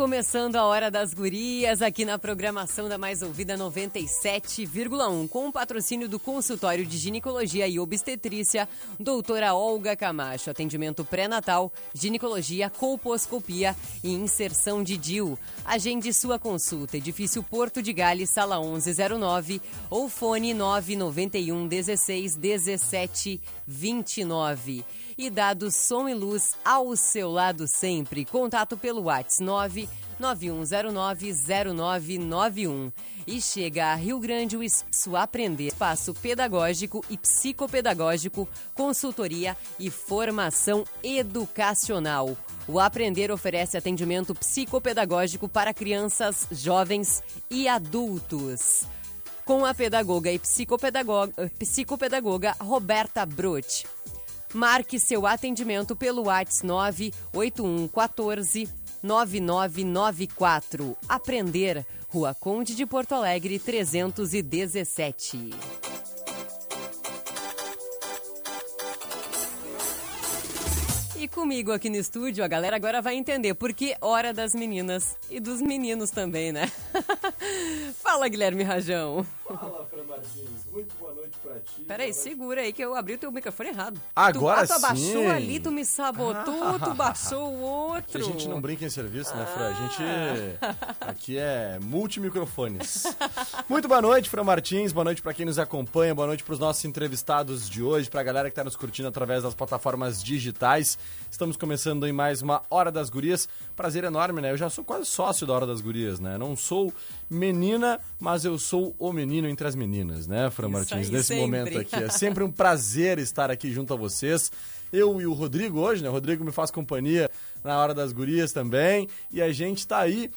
Começando a Hora das Gurias aqui na programação da Mais Ouvida 97,1 com o patrocínio do consultório de ginecologia e obstetrícia doutora Olga Camacho. Atendimento pré-natal, ginecologia, colposcopia e inserção de DIU. Agende sua consulta. Edifício Porto de Gales, sala 1109 ou fone 991 16 17 29 e dado som e luz ao seu lado sempre. Contato pelo WhatsApp 991090991. E chega a Rio Grande o Espaço Aprender, espaço pedagógico e psicopedagógico, consultoria e formação educacional. O Aprender oferece atendimento psicopedagógico para crianças, jovens e adultos. Com a pedagoga e psicopedagoga, psicopedagoga Roberta Brut. Marque seu atendimento pelo WhatsApp 98114 9994. Aprender, Rua Conde de Porto Alegre, 317. E comigo aqui no estúdio, a galera agora vai entender por que hora das meninas e dos meninos também, né? Fala, Guilherme Rajão. Fala, Fran Martins. Muito boa noite pra ti. Peraí, segura aí que eu abri o teu microfone errado. Agora tu, ah, tu abaixou sim. ali, tu me sabotou, tu baixou o Aqui outro. a gente não brinca em serviço, né, Fran? A gente aqui é multimicrofones. Muito boa noite, Fran Martins. Boa noite pra quem nos acompanha. Boa noite pros nossos entrevistados de hoje, pra galera que tá nos curtindo através das plataformas digitais. Estamos começando em mais uma Hora das Gurias. Prazer enorme, né? Eu já sou quase sócio da Hora das Gurias, né? Não sou menina, mas eu sou o menino entre as meninas, né, Fran Isso Martins? Nesse sempre. momento aqui. É sempre um prazer estar aqui junto a vocês. Eu e o Rodrigo hoje, né? O Rodrigo me faz companhia na hora das gurias também. E a gente tá aí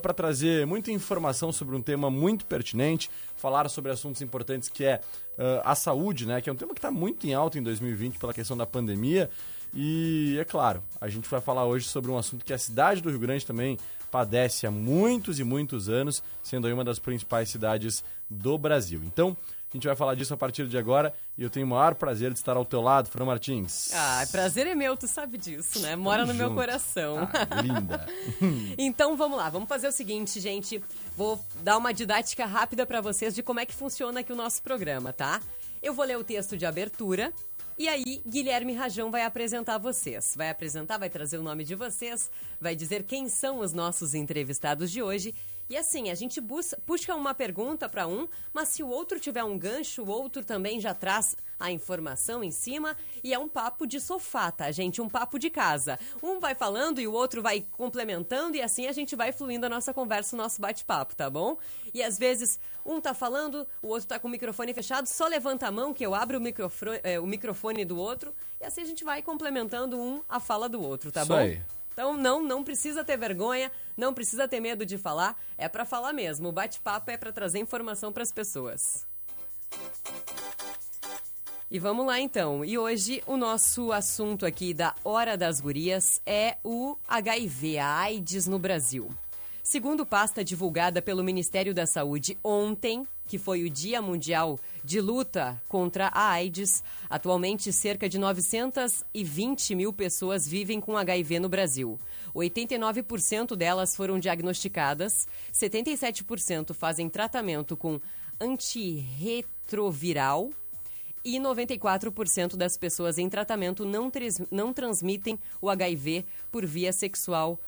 para trazer muita informação sobre um tema muito pertinente, falar sobre assuntos importantes que é ah, a saúde, né? Que é um tema que está muito em alta em 2020 pela questão da pandemia. E é claro, a gente vai falar hoje sobre um assunto que a cidade do Rio Grande também padece há muitos e muitos anos, sendo aí uma das principais cidades do Brasil. Então, a gente vai falar disso a partir de agora e eu tenho o maior prazer de estar ao teu lado, Fran Martins. Ah, prazer é meu, tu sabe disso, né? Mora no meu junto. coração. Ah, linda. Então vamos lá, vamos fazer o seguinte, gente. Vou dar uma didática rápida pra vocês de como é que funciona aqui o nosso programa, tá? Eu vou ler o texto de abertura e aí Guilherme Rajão vai apresentar vocês. Vai apresentar, vai trazer o nome de vocês, vai dizer quem são os nossos entrevistados de hoje. E assim, a gente busca, puxa uma pergunta para um, mas se o outro tiver um gancho, o outro também já traz a informação em cima e é um papo de sofá, tá, gente? Um papo de casa. Um vai falando e o outro vai complementando e assim a gente vai fluindo a nossa conversa, o nosso bate-papo, tá bom? E às vezes um tá falando, o outro tá com o microfone fechado, só levanta a mão que eu abro o microfone, eh, o microfone do outro e assim a gente vai complementando um a fala do outro, tá Isso bom? aí. Então não, não precisa ter vergonha, não precisa ter medo de falar, é pra falar mesmo. O bate-papo é pra trazer informação pras pessoas. E vamos lá então. E hoje o nosso assunto aqui da Hora das Gurias é o HIV, a AIDS no Brasil. Segundo pasta divulgada pelo Ministério da Saúde ontem, que foi o Dia Mundial de Luta contra a AIDS, atualmente cerca de 920 mil pessoas vivem com HIV no Brasil. 89% delas foram diagnosticadas, 77% fazem tratamento com antirretroviral e 94% das pessoas em tratamento não, não transmitem o HIV por via sexual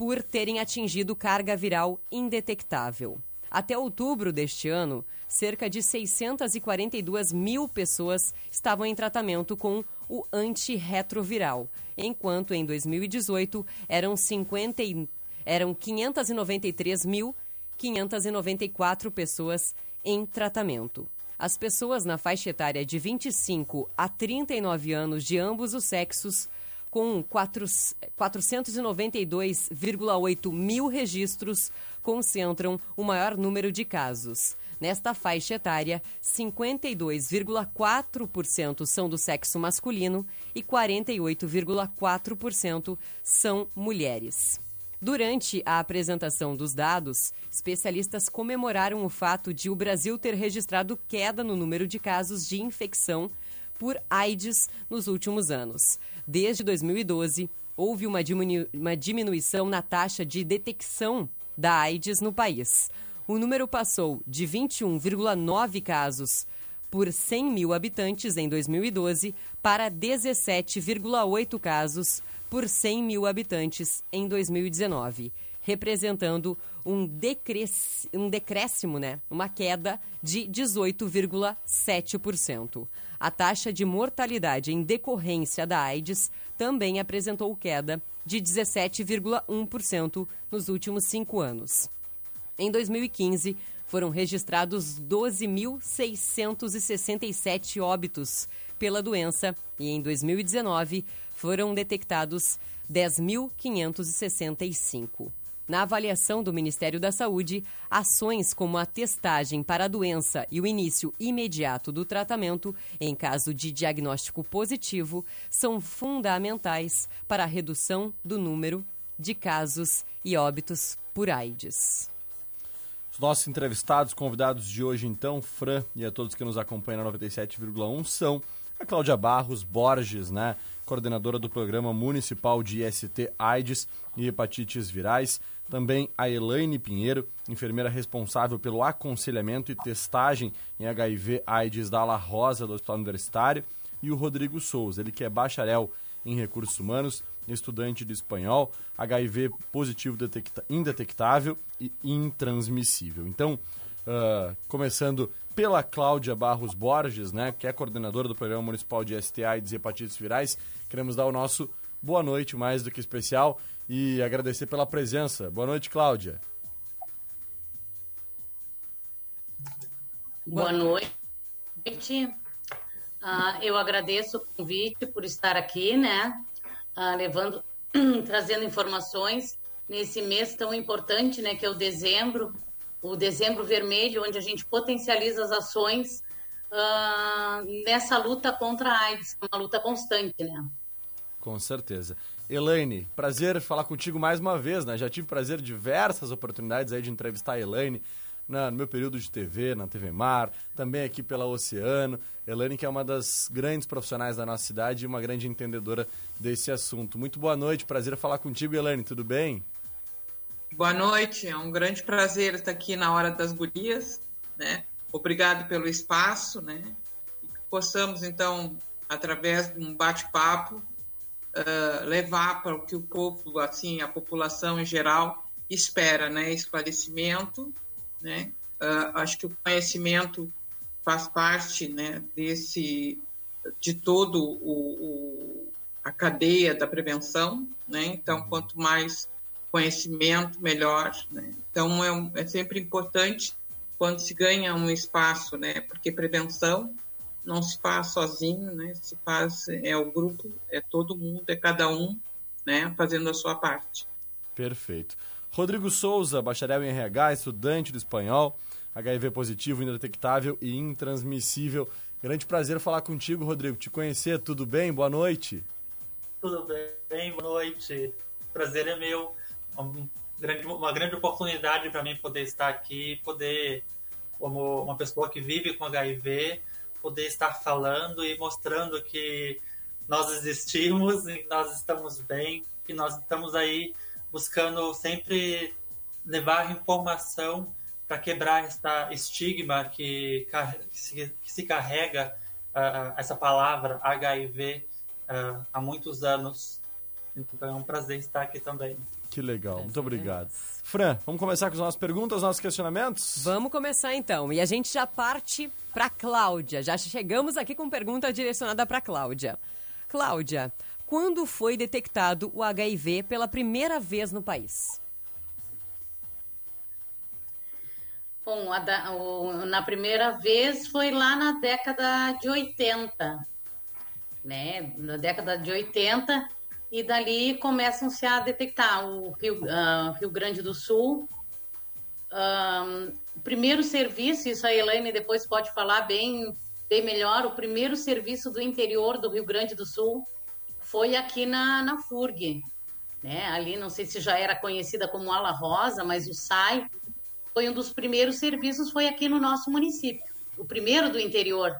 por terem atingido carga viral indetectável. Até outubro deste ano, cerca de 642 mil pessoas estavam em tratamento com o antirretroviral, enquanto em 2018 eram, 50, eram 593.594 pessoas em tratamento. As pessoas na faixa etária de 25 a 39 anos de ambos os sexos, com 492,8 mil registros, concentram o maior número de casos. Nesta faixa etária, 52,4% são do sexo masculino e 48,4% são mulheres. Durante a apresentação dos dados, especialistas comemoraram o fato de o Brasil ter registrado queda no número de casos de infecção por AIDS nos últimos anos. Desde 2012, houve uma, diminu uma diminuição na taxa de detecção da AIDS no país. O número passou de 21,9 casos por 100 mil habitantes em 2012 para 17,8 casos por 100 mil habitantes em 2019, representando um, decresc um decréscimo, né? uma queda de 18,7%. A taxa de mortalidade em decorrência da AIDS também apresentou queda de 17,1% nos últimos cinco anos. Em 2015, foram registrados 12.667 óbitos pela doença e em 2019 foram detectados 10.565. Na avaliação do Ministério da Saúde, ações como a testagem para a doença e o início imediato do tratamento, em caso de diagnóstico positivo, são fundamentais para a redução do número de casos e óbitos por AIDS. Os nossos entrevistados, convidados de hoje, então, Fran e a todos que nos acompanham na 97,1, são a Cláudia Barros Borges, né? Coordenadora do Programa Municipal de IST AIDS e Hepatites Virais. Também a Elaine Pinheiro, enfermeira responsável pelo aconselhamento e testagem em HIV AIDS da Ala Rosa do Hospital Universitário. E o Rodrigo Souza, ele que é bacharel em recursos humanos, estudante de espanhol, HIV positivo detecta, indetectável e intransmissível. Então, uh, começando pela Cláudia Barros Borges, né, que é coordenadora do Programa Municipal de STA e Hepatites Virais, queremos dar o nosso boa noite mais do que especial e agradecer pela presença. Boa noite, Cláudia. Boa noite. Uh, eu agradeço o convite por estar aqui, né? uh, levando, trazendo informações nesse mês tão importante, né, que é o dezembro, o dezembro vermelho, onde a gente potencializa as ações uh, nessa luta contra a AIDS, é uma luta constante, né? Com certeza. Elaine, prazer falar contigo mais uma vez, né? Já tive prazer diversas oportunidades aí de entrevistar a Elaine no meu período de TV, na TV Mar, também aqui pela Oceano. Elaine, que é uma das grandes profissionais da nossa cidade e uma grande entendedora desse assunto. Muito boa noite, prazer falar contigo, Elaine, tudo bem? Boa noite, é um grande prazer estar aqui na Hora das Gurias, né? Obrigado pelo espaço, né? E que possamos, então, através de um bate-papo, uh, levar para o que o povo, assim, a população em geral, espera, né? Esclarecimento, né? Uh, acho que o conhecimento faz parte, né? Desse, de todo o, o a cadeia da prevenção, né? Então, uhum. quanto mais conhecimento, melhor. Né? Então, é, é, sempre importante quando se ganha um espaço, né? Porque prevenção não se faz sozinho, né? Se faz é o grupo, é todo mundo, é cada um, né? Fazendo a sua parte. Perfeito. Rodrigo Souza, bacharel em RH, estudante do espanhol, HIV positivo, indetectável e intransmissível. Grande prazer falar contigo, Rodrigo. Te conhecer, tudo bem? Boa noite. Tudo bem, boa noite. Prazer é meu. Uma grande, uma grande oportunidade para mim poder estar aqui, poder, como uma pessoa que vive com HIV, poder estar falando e mostrando que nós existimos e nós estamos bem, que nós estamos aí buscando sempre levar informação para quebrar esta estigma que, que, se, carrega uh, essa palavra HIV uh, há muitos anos. Então é um prazer estar aqui também. Que legal, muito obrigado. Fran, vamos começar com as nossas perguntas, nossos questionamentos? Vamos começar então. E a gente já parte para Cláudia. Já chegamos aqui com pergunta direcionada para Cláudia. Cláudia, quando foi detectado o HIV pela primeira vez no país? Bom, da, o, na primeira vez foi lá na década de 80, né? Na década de 80, e dali começam-se a detectar o Rio, uh, Rio Grande do Sul. Um, o primeiro serviço, isso a Elaine depois pode falar bem, bem melhor, o primeiro serviço do interior do Rio Grande do Sul foi aqui na, na FURG. Né? Ali, não sei se já era conhecida como Ala Rosa, mas o SAI foi um dos primeiros serviços, foi aqui no nosso município. O primeiro do interior,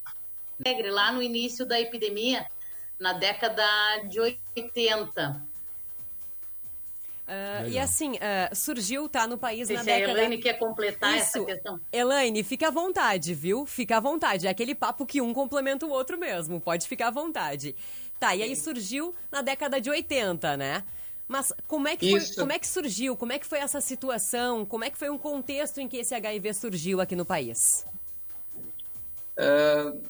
lá no início da epidemia, na década de 80. Uh, e assim, uh, surgiu, tá no país Se na década... a Elaine quer completar Isso. essa questão. Elaine, fica à vontade, viu? Fica à vontade. É aquele papo que um complementa o outro mesmo. Pode ficar à vontade. Tá, e aí surgiu na década de 80, né? Mas como é, que foi, como é que surgiu? Como é que foi essa situação? Como é que foi um contexto em que esse HIV surgiu aqui no país? Uh,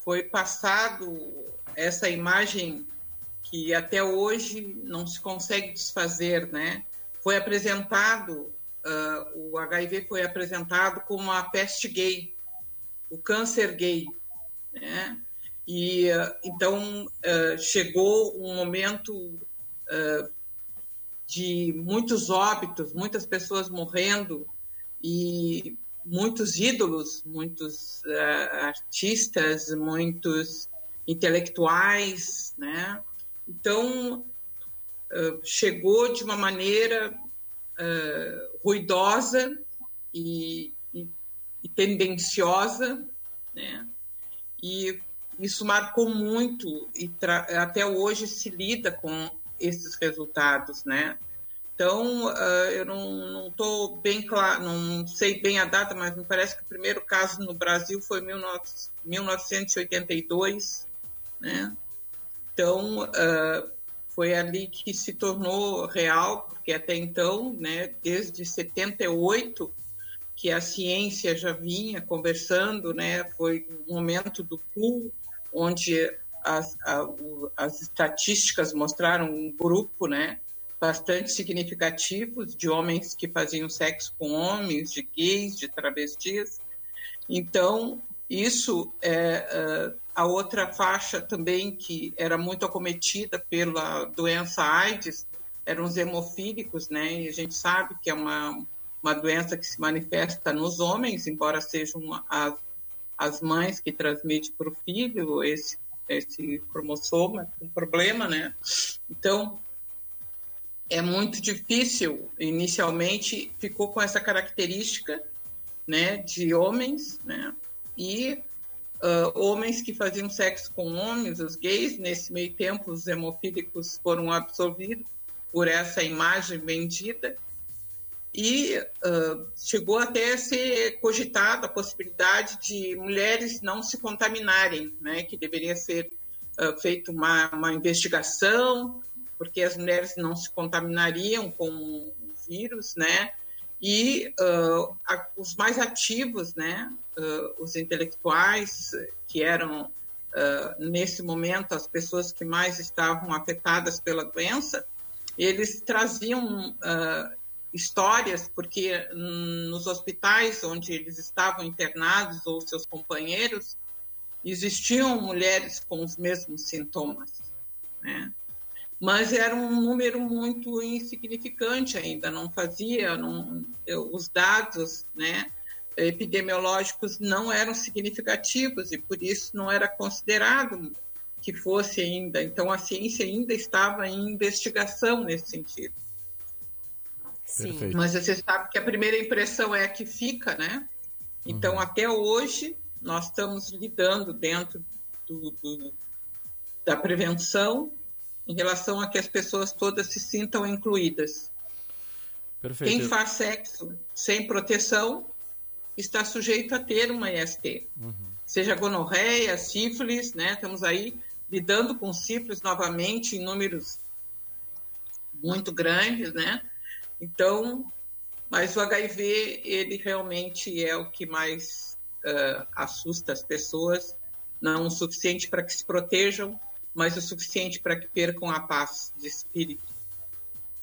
foi passado essa imagem que até hoje não se consegue desfazer, né? Foi apresentado, uh, o HIV foi apresentado como a peste gay, o câncer gay, né? E uh, então uh, chegou um momento de muitos óbitos, muitas pessoas morrendo e muitos ídolos, muitos artistas, muitos intelectuais, né? Então, uh, chegou de uma maneira uh, ruidosa e, e, e tendenciosa, né? E isso marcou muito e até hoje se lida com esses resultados, né? Então, uh, eu não estou bem claro, não sei bem a data, mas me parece que o primeiro caso no Brasil foi em 1982, né? Então, uh, foi ali que se tornou real, porque até então, né, desde 78, que a ciência já vinha conversando, né, foi o momento do pool, onde as, a, as estatísticas mostraram um grupo, né, bastante significativos de homens que faziam sexo com homens, de gays, de travestis. Então, isso é, a outra faixa também que era muito acometida pela doença AIDS eram os hemofílicos, né? E a gente sabe que é uma, uma doença que se manifesta nos homens, embora sejam as, as mães que transmitem para o filho esse, esse cromossoma, um problema, né? Então, é muito difícil, inicialmente ficou com essa característica, né, de homens, né? E uh, homens que faziam sexo com homens, os gays, nesse meio tempo os hemofílicos foram absorvidos por essa imagem vendida. E uh, chegou até a ser cogitada a possibilidade de mulheres não se contaminarem, né, que deveria ser uh, feita uma, uma investigação, porque as mulheres não se contaminariam com o vírus, né, e uh, a, os mais ativos, né, uh, os intelectuais, que eram uh, nesse momento as pessoas que mais estavam afetadas pela doença, eles traziam histórias, porque nos hospitais onde eles estavam internados ou seus companheiros, existiam mulheres com os mesmos sintomas. Né? Mas era um número muito insignificante ainda, não fazia, não, os dados né, epidemiológicos não eram significativos e por isso não era considerado que fosse ainda. Então a ciência ainda estava em investigação nesse sentido. Sim. Perfeito. Mas você sabe que a primeira impressão é a que fica, né? Então uhum. até hoje nós estamos lidando dentro do, do, da prevenção em relação a que as pessoas todas se sintam incluídas. Perfeito. Quem faz sexo sem proteção está sujeito a ter uma IST. Uhum. seja gonorreia, sífilis, né? Estamos aí lidando com sífilis novamente em números muito grandes, né? Então, mas o HIV, ele realmente é o que mais uh, assusta as pessoas, não o suficiente para que se protejam, mas o suficiente para que percam a paz de espírito.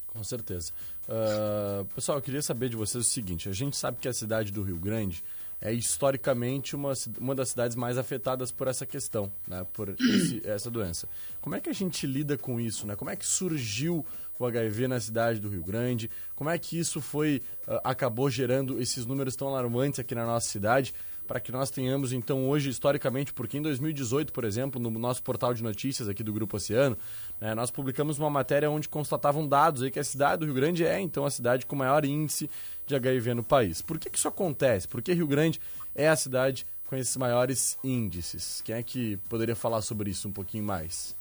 Com certeza. Uh, pessoal, eu queria saber de vocês o seguinte: a gente sabe que a cidade do Rio Grande é historicamente uma, uma das cidades mais afetadas por essa questão, né, por esse, essa doença. Como é que a gente lida com isso? Né? Como é que surgiu o HIV na cidade do Rio Grande? Como é que isso foi uh, acabou gerando esses números tão alarmantes aqui na nossa cidade? Para que nós tenhamos, então, hoje, historicamente, porque em 2018, por exemplo, no nosso portal de notícias aqui do Grupo Oceano, né, nós publicamos uma matéria onde constatavam dados aí que a cidade do Rio Grande é, então, a cidade com maior índice de HIV no país. Por que, que isso acontece? Por que Rio Grande é a cidade com esses maiores índices? Quem é que poderia falar sobre isso um pouquinho mais?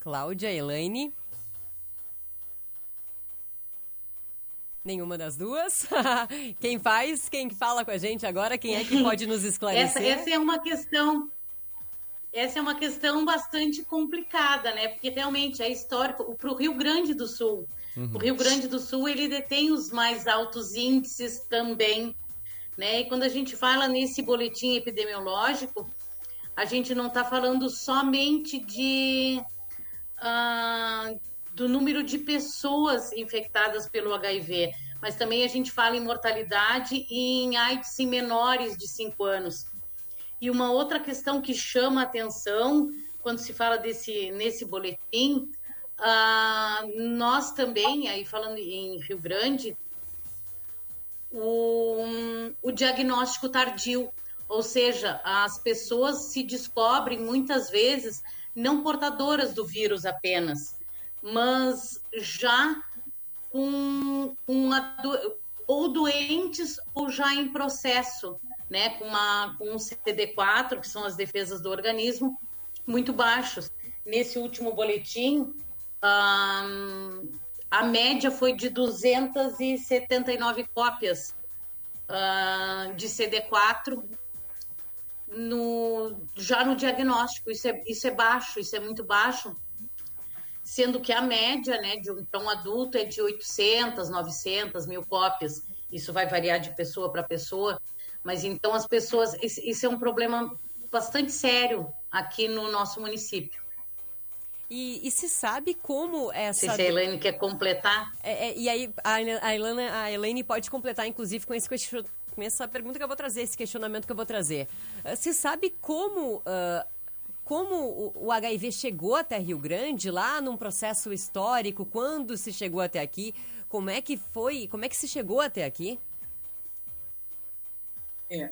Cláudia, Elaine. Nenhuma das duas. quem faz, quem fala com a gente agora, quem é que pode nos esclarecer? Essa, essa é uma questão. Essa é uma questão bastante complicada, né? Porque realmente é histórico. Para o Rio Grande do Sul, uhum. o Rio Grande do Sul ele detém os mais altos índices também, né? E quando a gente fala nesse boletim epidemiológico, a gente não está falando somente de uh, do número de pessoas infectadas pelo HIV, mas também a gente fala em mortalidade e em AIDS em menores de 5 anos. E uma outra questão que chama a atenção quando se fala desse nesse boletim, uh, nós também, aí falando em Rio Grande, o, o diagnóstico tardio, ou seja, as pessoas se descobrem muitas vezes não portadoras do vírus apenas, mas já com, uma ou doentes ou já em processo, né, com, uma, com um CD4, que são as defesas do organismo, muito baixos. Nesse último boletim, um, a média foi de 279 cópias uh, de CD4 no, já no diagnóstico. Isso é, isso é baixo, isso é muito baixo, sendo que a média né, de um, para um adulto é de 800, 900 mil cópias. Isso vai variar de pessoa para pessoa, mas então as pessoas. Isso é um problema bastante sério aqui no nosso município. E, e, se sabe como essa. Se a Elaine quer completar. É, é, e aí, a, a, Ilana, a Elaine pode completar, inclusive, com esse com essa pergunta que eu vou trazer, esse questionamento que eu vou trazer. Você sabe como, uh, como o, HIV chegou até Rio Grande, lá num processo histórico, quando se chegou até aqui? Como é que foi, como é que se chegou até aqui? É,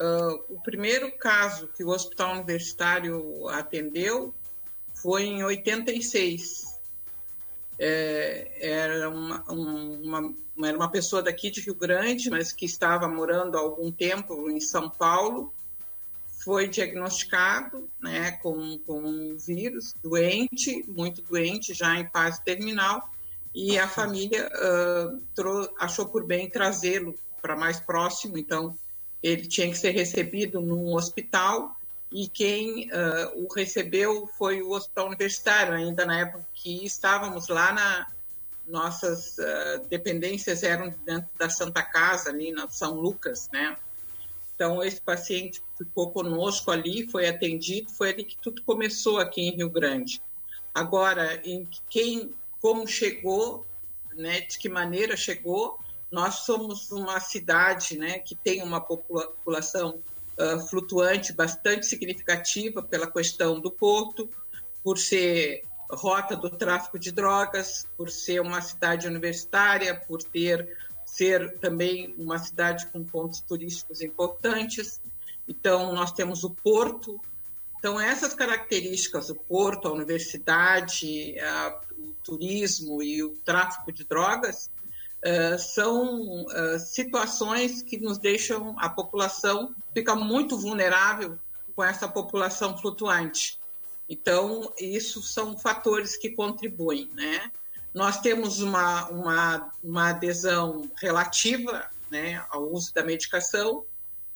uh, o primeiro caso que o Hospital Universitário atendeu foi em 86. É, era uma, uma era uma pessoa daqui de Rio Grande, mas que estava morando há algum tempo em São Paulo, foi diagnosticado né, com, com um vírus, doente, muito doente, já em fase terminal, e a família uh, achou por bem trazê-lo para mais próximo, então ele tinha que ser recebido num hospital, e quem uh, o recebeu foi o hospital universitário, ainda na época que estávamos lá na, nossas uh, dependências eram dentro da Santa Casa, ali na São Lucas, né? Então, esse paciente ficou conosco ali, foi atendido, foi ali que tudo começou aqui em Rio Grande. Agora, em quem, como chegou, né, de que maneira chegou, nós somos uma cidade né, que tem uma população uh, flutuante bastante significativa pela questão do porto, por ser rota do tráfico de drogas, por ser uma cidade universitária, por ter ser também uma cidade com pontos turísticos importantes. Então, nós temos o porto. Então, essas características, o porto, a universidade, a, o turismo e o tráfico de drogas, uh, são uh, situações que nos deixam, a população fica muito vulnerável com essa população flutuante. Então, isso são fatores que contribuem, né? Nós temos uma, uma, uma adesão relativa né, ao uso da medicação,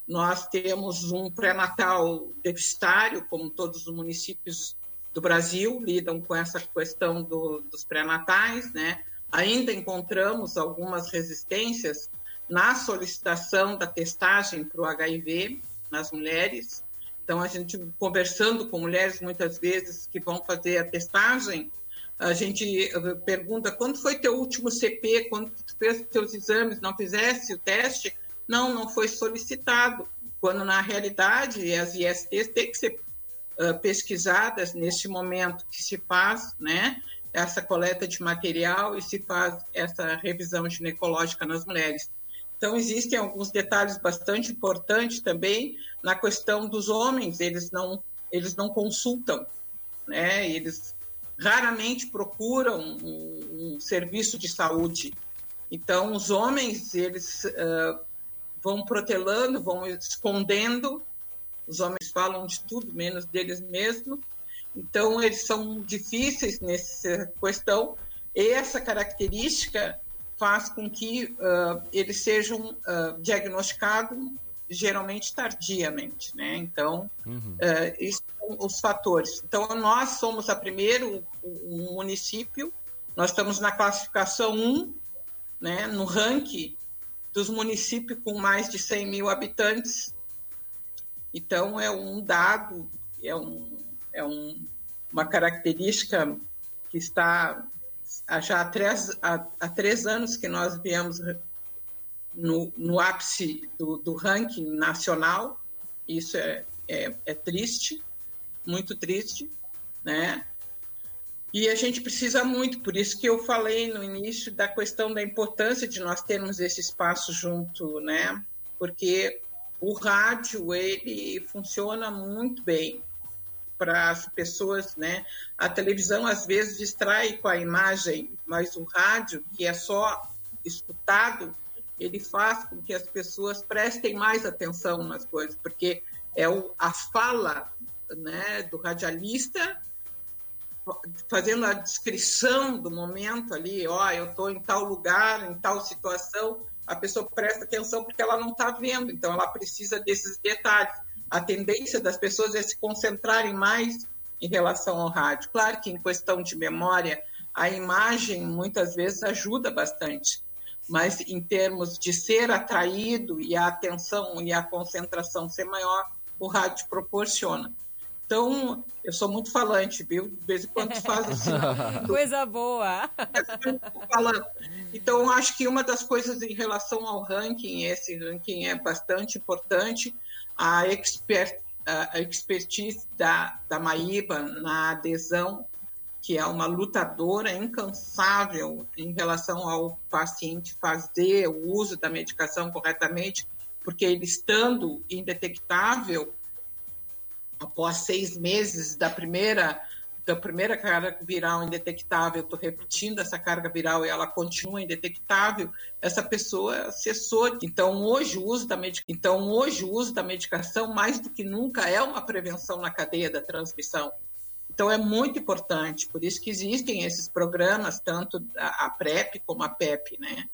nós temos um pré-natal deficitário, como todos os municípios do Brasil lidam com essa questão do, dos pré-natais, né? Ainda encontramos algumas resistências na solicitação da testagem para o HIV nas mulheres. Então, a gente conversando com mulheres muitas vezes que vão fazer a testagem, a gente eh, pergunta quando foi teu último CP, quando tu fez teus exames, não fizesse o teste? Não, não foi solicitado. Quando na realidade as ISTs têm que ser uh, pesquisadas neste momento que se faz, né? Essa coleta de material e se faz essa revisão ginecológica nas mulheres. Então, existem alguns detalhes bastante importantes também na questão dos homens, eles não, eles não consultam, né? eles raramente procuram um, um serviço de saúde. Então, os homens, eles uh, vão protelando, vão escondendo, os homens falam de tudo, menos deles mesmos, então eles são difíceis nessa questão, e essa característica faz com que uh, eles sejam uh, diagnosticados geralmente tardiamente, né? Então, uhum. uh, isso são os fatores. Então, nós somos a primeiro um município, nós estamos na classificação 1, né, no ranking dos municípios com mais de 100 mil habitantes. Então, é um dado, é, um, é um, uma característica que está já há três, há, há três anos que nós viemos no, no ápice do, do, ranking nacional. Isso é, é, é, triste, muito triste, né? E a gente precisa muito, por isso que eu falei no início da questão da importância de nós termos esse espaço junto, né? Porque o rádio ele funciona muito bem para as pessoas, né? A televisão às vezes distrai com a imagem, mas o rádio, que é só escutado, ele faz com que as pessoas prestem mais atenção nas coisas, porque é o, a fala né, do radialista fazendo a descrição do momento ali, ó, oh, eu estou em tal lugar, em tal situação, a pessoa presta atenção porque ela não está vendo, então ela precisa desses detalhes a tendência das pessoas é se concentrarem mais em relação ao rádio. Claro que em questão de memória, a imagem muitas vezes ajuda bastante, mas em termos de ser atraído e a atenção e a concentração ser maior, o rádio proporciona. Então, eu sou muito falante, viu? De vez em quando faz assim. Coisa boa! Então, acho que uma das coisas em relação ao ranking, esse ranking é bastante importante, a, expert, a expertise da, da Maíba na adesão, que é uma lutadora incansável em relação ao paciente fazer o uso da medicação corretamente, porque ele estando indetectável, após seis meses da primeira da primeira carga viral indetectável, estou repetindo essa carga viral e ela continua indetectável, essa pessoa cessou. Então hoje o uso da medicação, então hoje o uso da medicação mais do que nunca é uma prevenção na cadeia da transmissão. Então é muito importante, por isso que existem esses programas, tanto a PrEP como a PEP, né?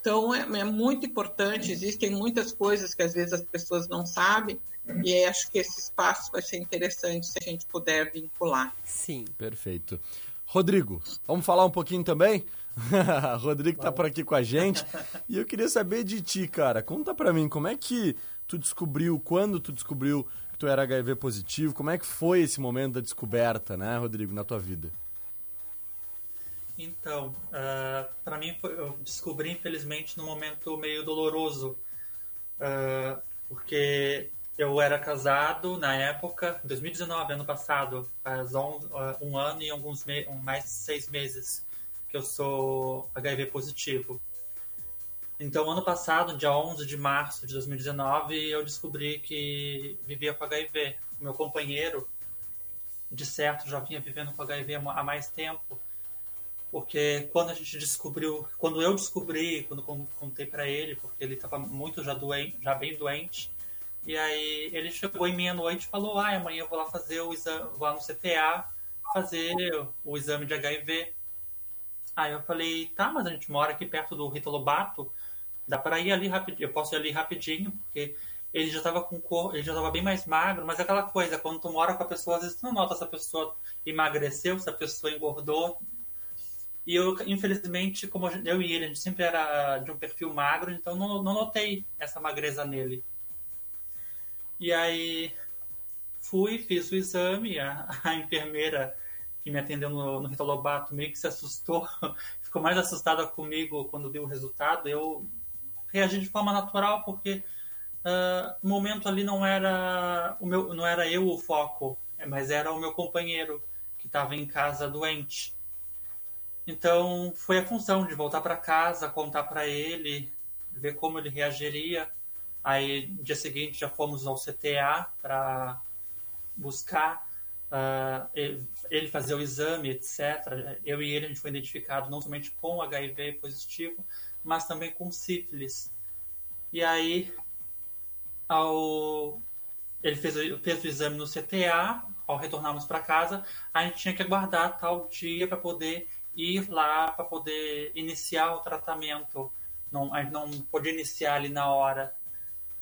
Então é, é muito importante, existem muitas coisas que às vezes as pessoas não sabem, e acho que esse espaço vai ser interessante se a gente puder vincular. Sim. Perfeito. Rodrigo, vamos falar um pouquinho também? Rodrigo está por aqui com a gente. E eu queria saber de ti, cara. Conta para mim, como é que tu descobriu, quando tu descobriu que tu era HIV positivo? Como é que foi esse momento da descoberta, né, Rodrigo, na tua vida? Então, uh, ah, para mim eu descobri infelizmente num momento meio doloroso, uh, porque eu era casado na época, 2019, ano passado, faz um, um ano e alguns mais de seis meses que eu sou HIV positivo. Então, ano passado, dia 11 de março de 2019, eu descobri que vivia com HIV. Meu companheiro, de certo, já vinha vivendo com HIV há mais tempo, porque quando a gente descobriu, quando eu descobri, quando contei para ele, porque ele estava muito já doente, já bem doente, e aí ele chegou em meia-noite e falou: Ah, amanhã eu vou lá fazer o exame, vou lá no CTA fazer o exame de HIV. Aí eu falei: Tá, mas a gente mora aqui perto do Rita Lobato, dá para ir ali rapidinho, eu posso ir ali rapidinho, porque ele já estava com cor, ele já estava bem mais magro, mas é aquela coisa, quando tu mora com a pessoa, às vezes tu não nota se a pessoa emagreceu, se a pessoa engordou. E eu, infelizmente, como eu e ele, a gente sempre era de um perfil magro, então não, não notei essa magreza nele. E aí fui, fiz o exame, a, a enfermeira que me atendeu no, no Rita Lobato meio que se assustou, ficou mais assustada comigo quando viu o resultado. Eu reagi de forma natural porque uh, no momento ali não era o meu, não era eu o foco, mas era o meu companheiro que estava em casa doente. Então foi a função de voltar para casa, contar para ele, ver como ele reagiria. Aí dia seguinte já fomos ao CTA para buscar uh, ele, fazer o exame, etc. Eu e ele a gente foi identificado não somente com HIV positivo, mas também com sífilis. E aí ao ele fez, fez o exame no CTA, ao retornarmos para casa, a gente tinha que aguardar tal dia para poder ir lá, para poder iniciar o tratamento. Não, a gente não podia iniciar ali na hora.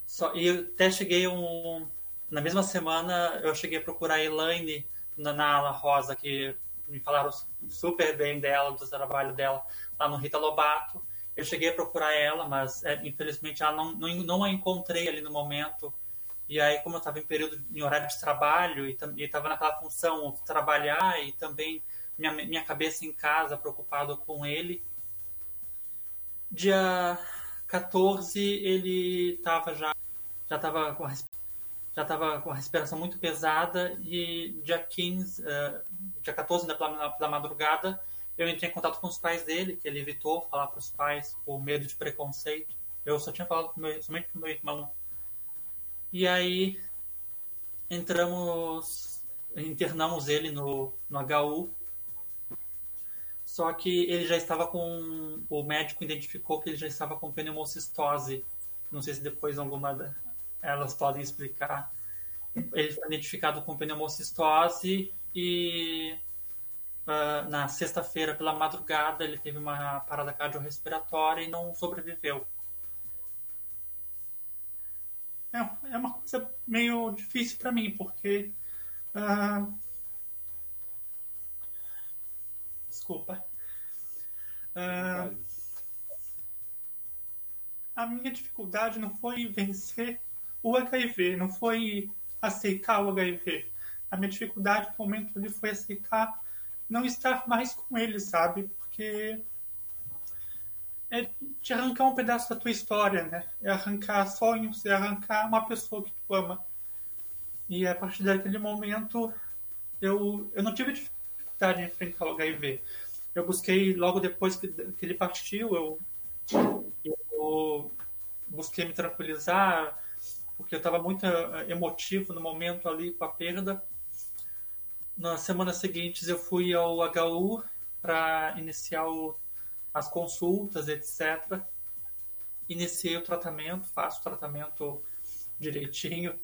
Só, e até cheguei um. Na mesma semana, eu cheguei a procurar a Elaine na, na ala rosa, que me falaram super bem dela, do trabalho dela lá no Rita Lobato. Eu cheguei a procurar ela, mas é, infelizmente ela não, não, não a encontrei ali no momento. E aí, como eu estava em período, em horário de trabalho, e estava naquela função de trabalhar e também minha, minha cabeça em casa, preocupado com ele. Dia 14, ele estava já já estava com a já estava com a respiração muito pesada e dia 15, uh, dia 14 da, da madrugada, eu entrei em contato com os pais dele, que ele evitou falar para os pais por medo de preconceito. Eu só tinha falado meu, somente com meu irmão. E aí entramos, internamos ele no, no HU. Só que ele já estava com. O médico identificou que ele já estava com pneumocistose. Não sei se depois alguma elas podem explicar. Ele foi identificado com pneumocistose e uh, na sexta-feira pela madrugada ele teve uma parada cardiorrespiratória e não sobreviveu. É, é uma coisa meio difícil para mim, porque. Uh, desculpa. Uh, a minha dificuldade não foi vencer o HIV, não foi aceitar o HIV. A minha dificuldade no momento ali foi aceitar não estar mais com ele, sabe? Porque é te arrancar um pedaço da tua história, né? É arrancar sonhos, é arrancar uma pessoa que tu ama. E a partir daquele momento, eu, eu não tive dificuldade em enfrentar o HIV. Eu busquei, logo depois que, que ele partiu, eu, eu busquei me tranquilizar, porque eu estava muito eh, emotivo no momento ali com a perda. Nas semanas seguintes eu fui ao HU para iniciar o, as consultas, etc. Iniciei o tratamento, faço o tratamento direitinho.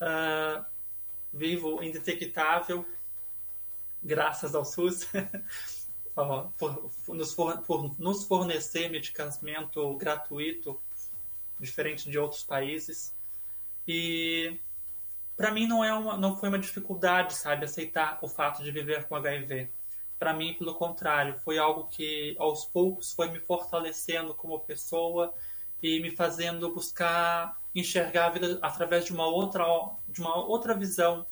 Uh, vivo indetectável, graças ao SUS, por, nos for, por nos fornecer medicamento gratuito, diferente de outros países. E para mim não é uma, não foi uma dificuldade, sabe, aceitar o fato de viver com HIV. Para mim, pelo contrário, foi algo que aos poucos foi me fortalecendo como pessoa e me fazendo buscar enxergar a vida através de uma outra de uma outra visão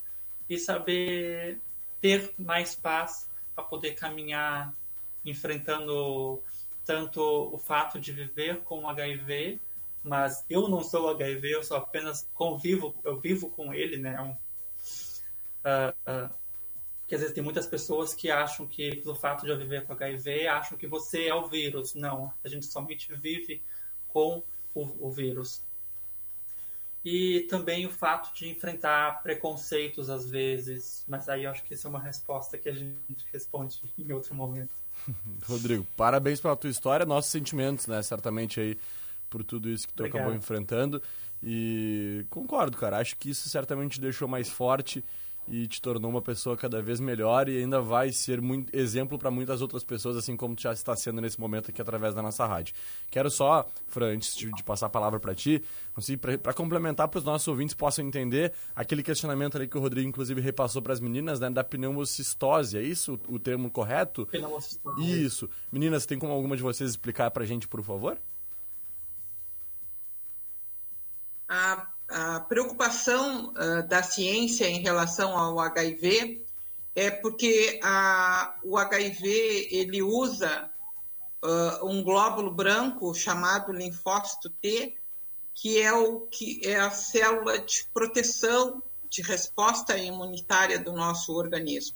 e saber ter mais paz para poder caminhar enfrentando tanto o fato de viver com HIV mas eu não sou HIV, eu só apenas convivo, eu vivo com ele, né? Um, uh, uh, às vezes tem muitas pessoas que acham que pelo fato de eu viver com HIV, acham que você é o vírus. Não, a gente somente vive com o, o vírus. E também o fato de enfrentar preconceitos às vezes, mas aí eu acho que isso é uma resposta que a gente responde em outro momento. Rodrigo, parabéns pela tua história, nossos sentimentos, né? Certamente aí por tudo isso que tu acabou enfrentando. E concordo, cara. Acho que isso certamente te deixou mais forte e te tornou uma pessoa cada vez melhor e ainda vai ser muito exemplo para muitas outras pessoas, assim como tu já está sendo nesse momento aqui através da nossa rádio. Quero só, Fran, antes de, de passar a palavra para ti, para complementar para os nossos ouvintes possam entender aquele questionamento ali que o Rodrigo inclusive repassou para as meninas, né, da pneumocistose, é isso o termo correto? Pneumocistose. Isso. Meninas, tem como alguma de vocês explicar para a gente, por favor? A a preocupação uh, da ciência em relação ao HIV é porque a, o HIV ele usa uh, um glóbulo branco chamado linfócito T, que é o que é a célula de proteção de resposta imunitária do nosso organismo.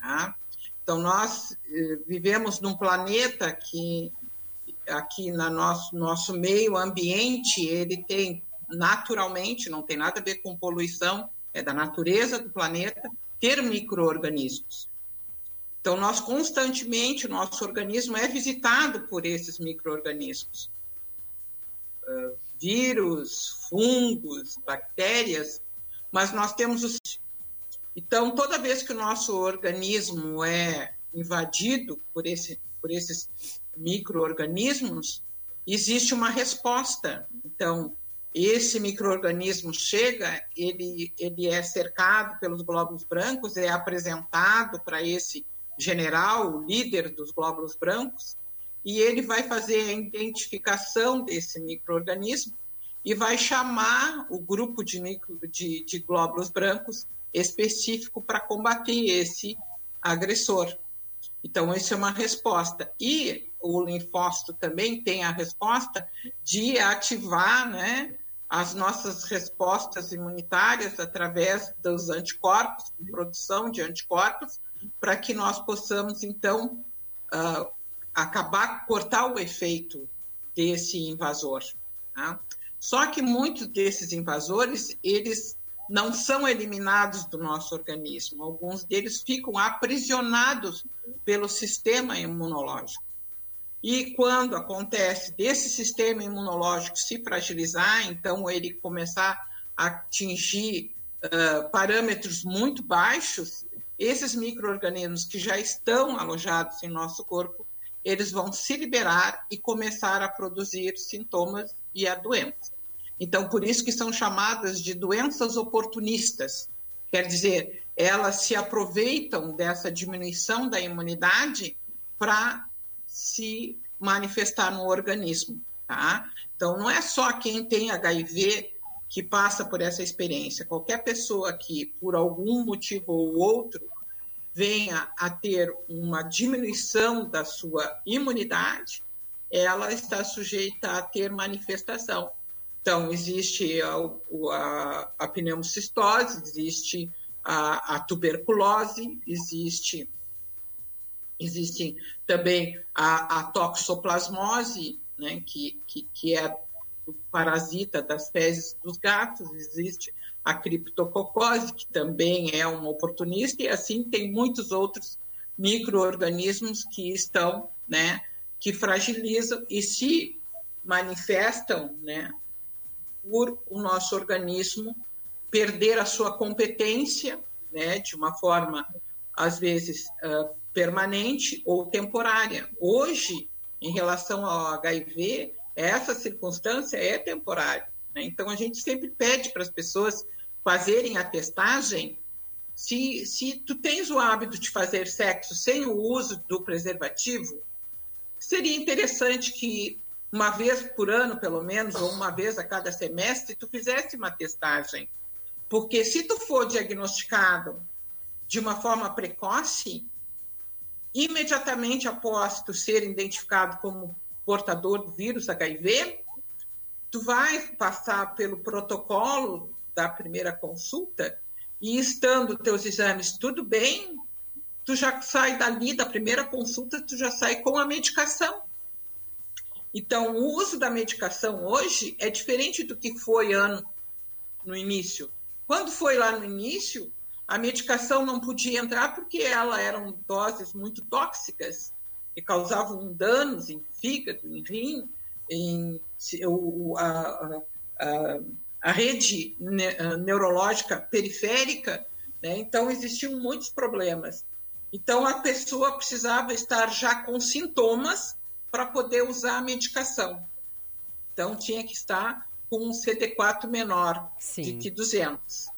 Tá? Então nós eh, vivemos num planeta que aqui no nosso nosso meio ambiente ele tem naturalmente, não tem nada a ver com poluição, é da natureza do planeta, ter micro-organismos. Então, nós constantemente, nosso organismo é visitado por esses micro-organismos. Uh, vírus, fungos, bactérias, mas nós temos os. Então, toda vez que o nosso organismo é invadido por, esse, por esses micro-organismos, existe uma resposta. Então, esse microorganismo chega, ele, ele é cercado pelos glóbulos brancos, é apresentado para esse general, o líder dos glóbulos brancos, e ele vai fazer a identificação desse microorganismo e vai chamar o grupo de, micro, de, de glóbulos brancos específico para combater esse agressor. Então, isso é uma resposta. E o linfócito também tem a resposta de ativar né, as nossas respostas imunitárias através dos anticorpos, produção de anticorpos, para que nós possamos, então, uh, acabar, cortar o efeito desse invasor. Tá? Só que muitos desses invasores, eles não são eliminados do nosso organismo. Alguns deles ficam aprisionados pelo sistema imunológico. E quando acontece desse sistema imunológico se fragilizar, então ele começar a atingir uh, parâmetros muito baixos, esses micro-organismos que já estão alojados em nosso corpo, eles vão se liberar e começar a produzir sintomas e a doença. Então, por isso que são chamadas de doenças oportunistas. Quer dizer, elas se aproveitam dessa diminuição da imunidade para se manifestar no organismo, tá? Então, não é só quem tem HIV que passa por essa experiência. Qualquer pessoa que, por algum motivo ou outro, venha a ter uma diminuição da sua imunidade, ela está sujeita a ter manifestação. Então, existe a, a, a pneumocistose, existe a, a tuberculose, existe Existe também a, a toxoplasmose, né, que, que, que é o parasita das fezes dos gatos, existe a criptococose, que também é um oportunista, e assim tem muitos outros micro-organismos que estão, né, que fragilizam e se manifestam, né, por o nosso organismo perder a sua competência, né, de uma forma, às vezes, uh, permanente ou temporária. Hoje, em relação ao HIV, essa circunstância é temporária. Né? Então, a gente sempre pede para as pessoas fazerem a testagem se, se tu tens o hábito de fazer sexo sem o uso do preservativo, seria interessante que uma vez por ano, pelo menos, ou uma vez a cada semestre, tu fizesse uma testagem. Porque se tu for diagnosticado de uma forma precoce, imediatamente após tu ser identificado como portador do vírus HIV, tu vai passar pelo protocolo da primeira consulta e estando teus exames tudo bem, tu já sai dali da primeira consulta, tu já sai com a medicação. Então, o uso da medicação hoje é diferente do que foi ano no início. Quando foi lá no início, a medicação não podia entrar porque ela eram doses muito tóxicas que causavam danos em fígado, em rim, em a, a, a rede neurológica periférica Né? Então, existiam muitos problemas. Então, a pessoa precisava estar já com sintomas para poder usar a medicação. Então, tinha que estar com um CD4 menor Sim. de 200.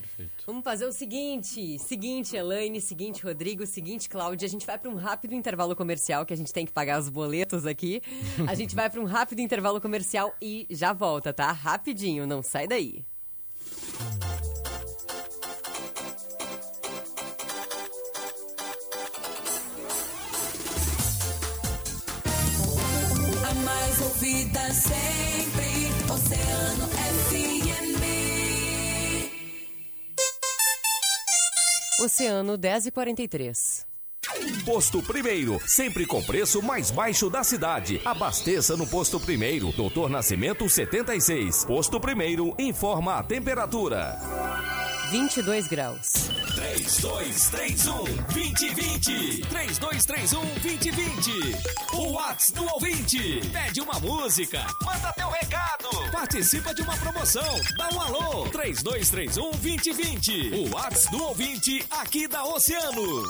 Perfeito. Vamos fazer o seguinte, seguinte Elaine, seguinte Rodrigo, seguinte Cláudia, a gente vai para um rápido intervalo comercial que a gente tem que pagar os boletos aqui. A gente vai para um rápido intervalo comercial e já volta, tá? Rapidinho, não sai daí. A mais ouvida sempre, Oceano FM. Oceano 10 e 43. Posto Primeiro, sempre com preço mais baixo da cidade. Abasteça no Posto Primeiro, Doutor Nascimento 76. Posto Primeiro informa a temperatura. 22 graus. 3231 2020. 3231 2020. O Whats do ouvinte. Pede uma música. Manda teu recado. Participa de uma promoção. Dá um alô. 3231 2020. O Whats do ouvinte aqui da Oceano.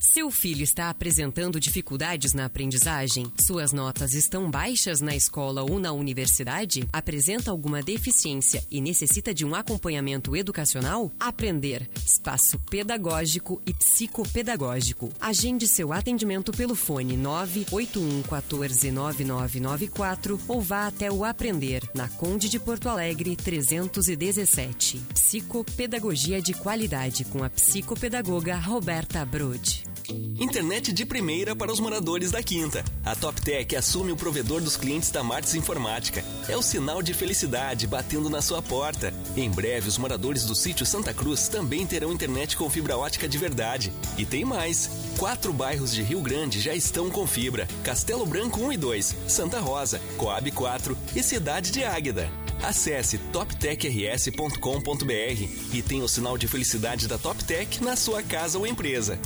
Seu filho está apresentando dificuldades na aprendizagem? Suas notas estão baixas na escola ou na universidade? Apresenta alguma deficiência e necessita de um acompanhamento educacional? Aprender, espaço pedagógico e psicopedagógico. Agende seu atendimento pelo fone 981 14 9994 ou vá até o Aprender, na Conde de Porto Alegre 317. Psicopedagogia de qualidade com a psicopedagoga Roberta Brode. Internet de primeira para os moradores da Quinta. A TopTech assume o provedor dos clientes da Martins Informática. É o sinal de felicidade batendo na sua porta. Em breve, os moradores do sítio Santa Cruz também terão internet com fibra ótica de verdade. E tem mais. Quatro bairros de Rio Grande já estão com fibra. Castelo Branco 1 e 2, Santa Rosa, Coab 4 e Cidade de Águeda. Acesse toptechrs.com.br e tenha o sinal de felicidade da TopTech na sua casa ou empresa.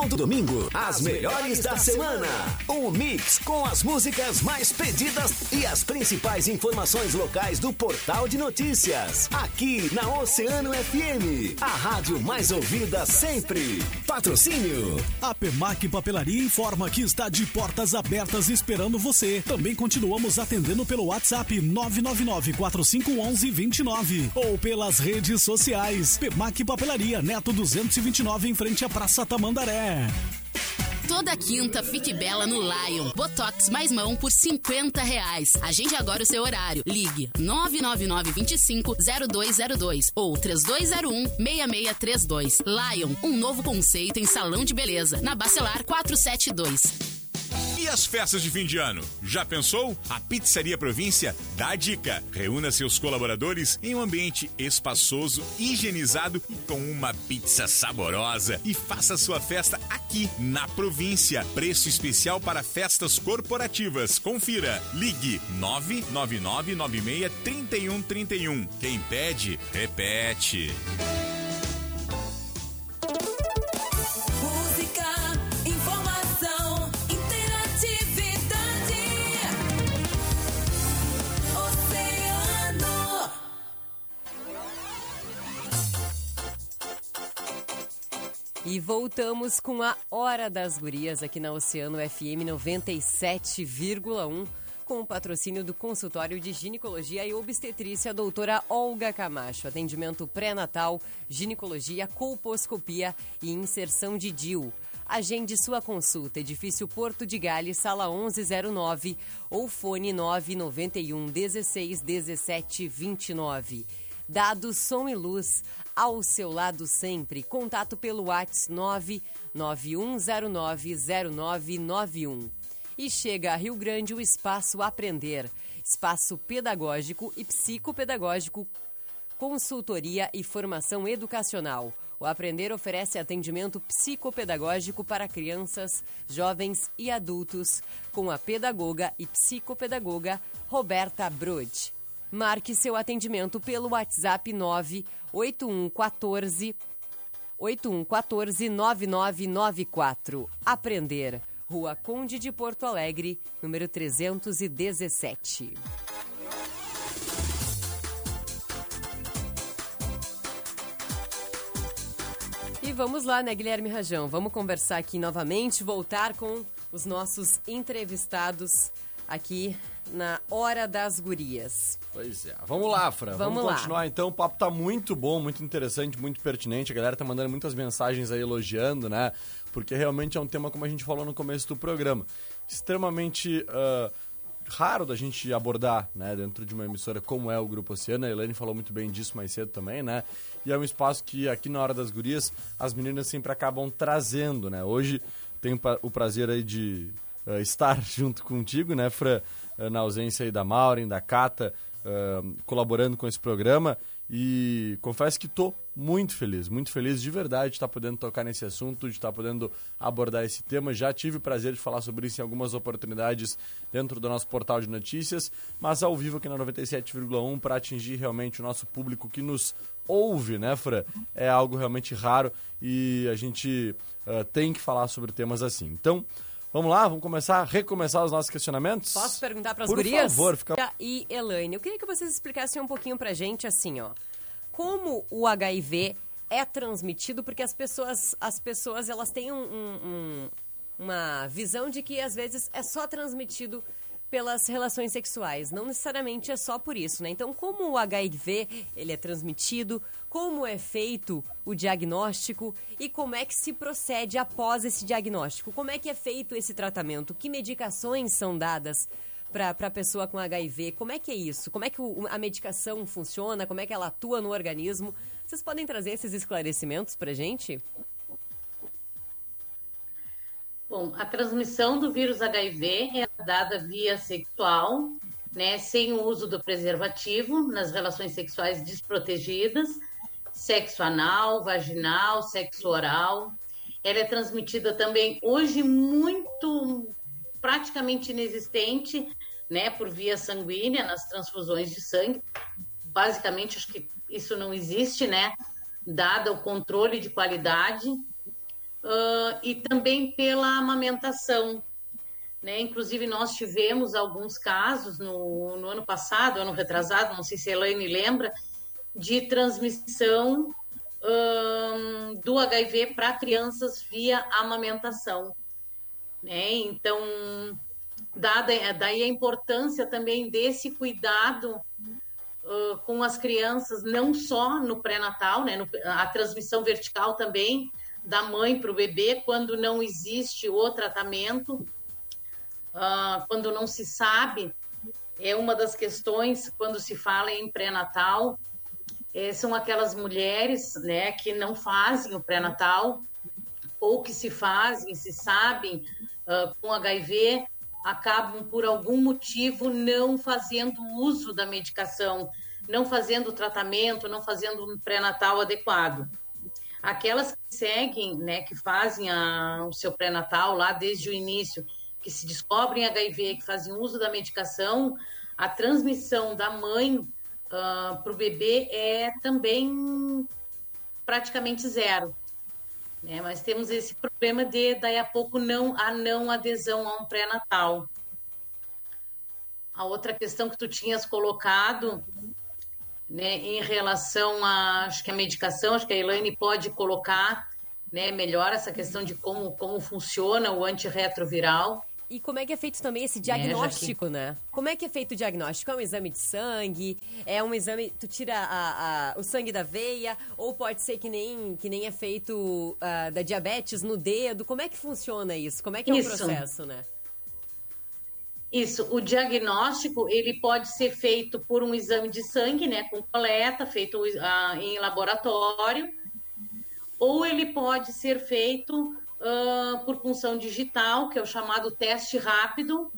Todo domingo, as melhores da semana. Um mix com as músicas mais pedidas e as principais informações locais do portal de notícias. Aqui na Oceano FM, a rádio mais ouvida sempre. Patrocínio. A Pemac Papelaria informa que está de portas abertas esperando você. Também continuamos atendendo pelo WhatsApp 999-4511-29 ou pelas redes sociais. Pemac Papelaria, Neto 229 em frente à Praça Tamandaré. Toda quinta fique bela no Lion. Botox mais mão por 50 reais. Agende agora o seu horário. Ligue 999 25 0202 ou 3201 6632. Lion, um novo conceito em salão de beleza. Na Bacelar 472. E as festas de fim de ano? Já pensou? A Pizzaria Província dá a dica. Reúna seus colaboradores em um ambiente espaçoso, higienizado e com uma pizza saborosa. E faça sua festa aqui, na província. Preço especial para festas corporativas. Confira. Ligue 999963131. Quem pede, repete. Voltamos com a Hora das Gurias aqui na Oceano FM 97,1 com o patrocínio do consultório de ginecologia e obstetrícia doutora Olga Camacho. Atendimento pré-natal, ginecologia, colposcopia e inserção de DIU. Agende sua consulta, edifício Porto de Gales, sala 1109 ou fone 991 16 17 29. Dados Som e Luz, ao seu lado sempre. Contato pelo WhatsApp 991090991. E chega a Rio Grande o Espaço Aprender, espaço pedagógico e psicopedagógico, consultoria e formação educacional. O Aprender oferece atendimento psicopedagógico para crianças, jovens e adultos, com a pedagoga e psicopedagoga Roberta Brode. Marque seu atendimento pelo WhatsApp 98114 8114 9994. Aprender. Rua Conde de Porto Alegre, número 317. E vamos lá, né, Guilherme Rajão? Vamos conversar aqui novamente, voltar com os nossos entrevistados aqui na Hora das Gurias. Pois é. Vamos lá, Fran. Vamos, Vamos lá. continuar então. O papo tá muito bom, muito interessante, muito pertinente. A galera tá mandando muitas mensagens aí elogiando, né? Porque realmente é um tema, como a gente falou no começo do programa, extremamente ah, raro da gente abordar, né? Dentro de uma emissora como é o Grupo Oceano. A Elaine falou muito bem disso mais cedo também, né? E é um espaço que aqui na Hora das Gurias as meninas sempre acabam trazendo, né? Hoje tenho o prazer aí de ah, estar junto contigo, né, Fran? Ah, na ausência aí da Maureen, da Cata, ah, colaborando com esse programa. E confesso que tô muito feliz, muito feliz de verdade de estar podendo tocar nesse assunto, de estar podendo abordar esse tema. Já tive o prazer de falar sobre isso em algumas oportunidades dentro do nosso portal de notícias, mas ao vivo aqui na 97,1 para atingir realmente o nosso público que nos ouve, né, Fran? É algo realmente raro e a gente ah, tem que falar sobre temas assim. Então, vamos lá, vamos começar a recomeçar os nossos questionamentos? Posso perguntar para as Por gurias? favor, fica E Elaine, eu queria que vocês explicassem um pouquinho pra gente, assim, ó. Como o HIV é transmitido, porque as pessoas, as pessoas elas têm um- um- um- uma visão de que às vezes é só transmitido pelas relações sexuais, não necessariamente é só por isso, né? Então, como o HIV ele é transmitido, como é feito o diagnóstico e como é que se procede após esse diagnóstico? Como é que é feito esse tratamento? Que medicações são dadas para a pessoa com HIV? Como é que é isso? Como é que o- a medicação funciona? Como é que ela atua no organismo? Vocês podem trazer esses esclarecimentos para gente? Bom, a transmissão do vírus HIV é dada via sexual, né, sem o uso do preservativo nas relações sexuais desprotegidas, sexo anal, vaginal, sexo oral. Ela é transmitida também hoje muito praticamente inexistente, né, por via sanguínea nas transfusões de sangue. Basicamente, acho que isso não existe, né, dado o controle de qualidade ah, e também pela amamentação. Né? Inclusive, nós tivemos alguns casos no, no ano passado, ano retrasado, não sei se a Elaine lembra, de transmissão ahn, do HIV para crianças via amamentação. Né? Então, dada, daí a importância também desse cuidado ah, com as crianças, não só no pré-natal, né? a transmissão vertical também, da mãe para o bebê, quando não existe o tratamento, ah, quando não se sabe, é uma das questões quando se fala em pré-natal, eh, são aquelas mulheres né, que não fazem o pré-natal, ou que se fazem, se sabem ah, com HIV, acabam por algum motivo não fazendo uso da medicação, não fazendo o tratamento, não fazendo um pré-natal adequado. Aquelas que seguem, né, que fazem a- o seu pré-natal lá desde o início, que se descobrem HIV, que fazem uso da medicação, a transmissão da mãe para o bebê é também praticamente zero. né? Mas temos esse problema de, daí a pouco, não, a não adesão a um pré-natal. A outra questão que tu tinhas colocado né, em relação a acho que a medicação, acho que a Elaine pode colocar né, melhor essa questão de como, como funciona o antirretroviral. E como é que é feito também esse que- diagnóstico, né? Como é que é feito o diagnóstico? É um exame de sangue? É um exame. Tu tira a- a- o sangue da veia? Ou pode ser que nem, que nem é feito ah, da diabetes no dedo? Como é que funciona isso? Como é que é o Isso. processo, né? Isso, o diagnóstico ele pode ser feito por um exame de sangue, né, com coleta, feito ah, em laboratório, ou ele pode ser feito ah, por punção digital, que é o chamado teste rápido,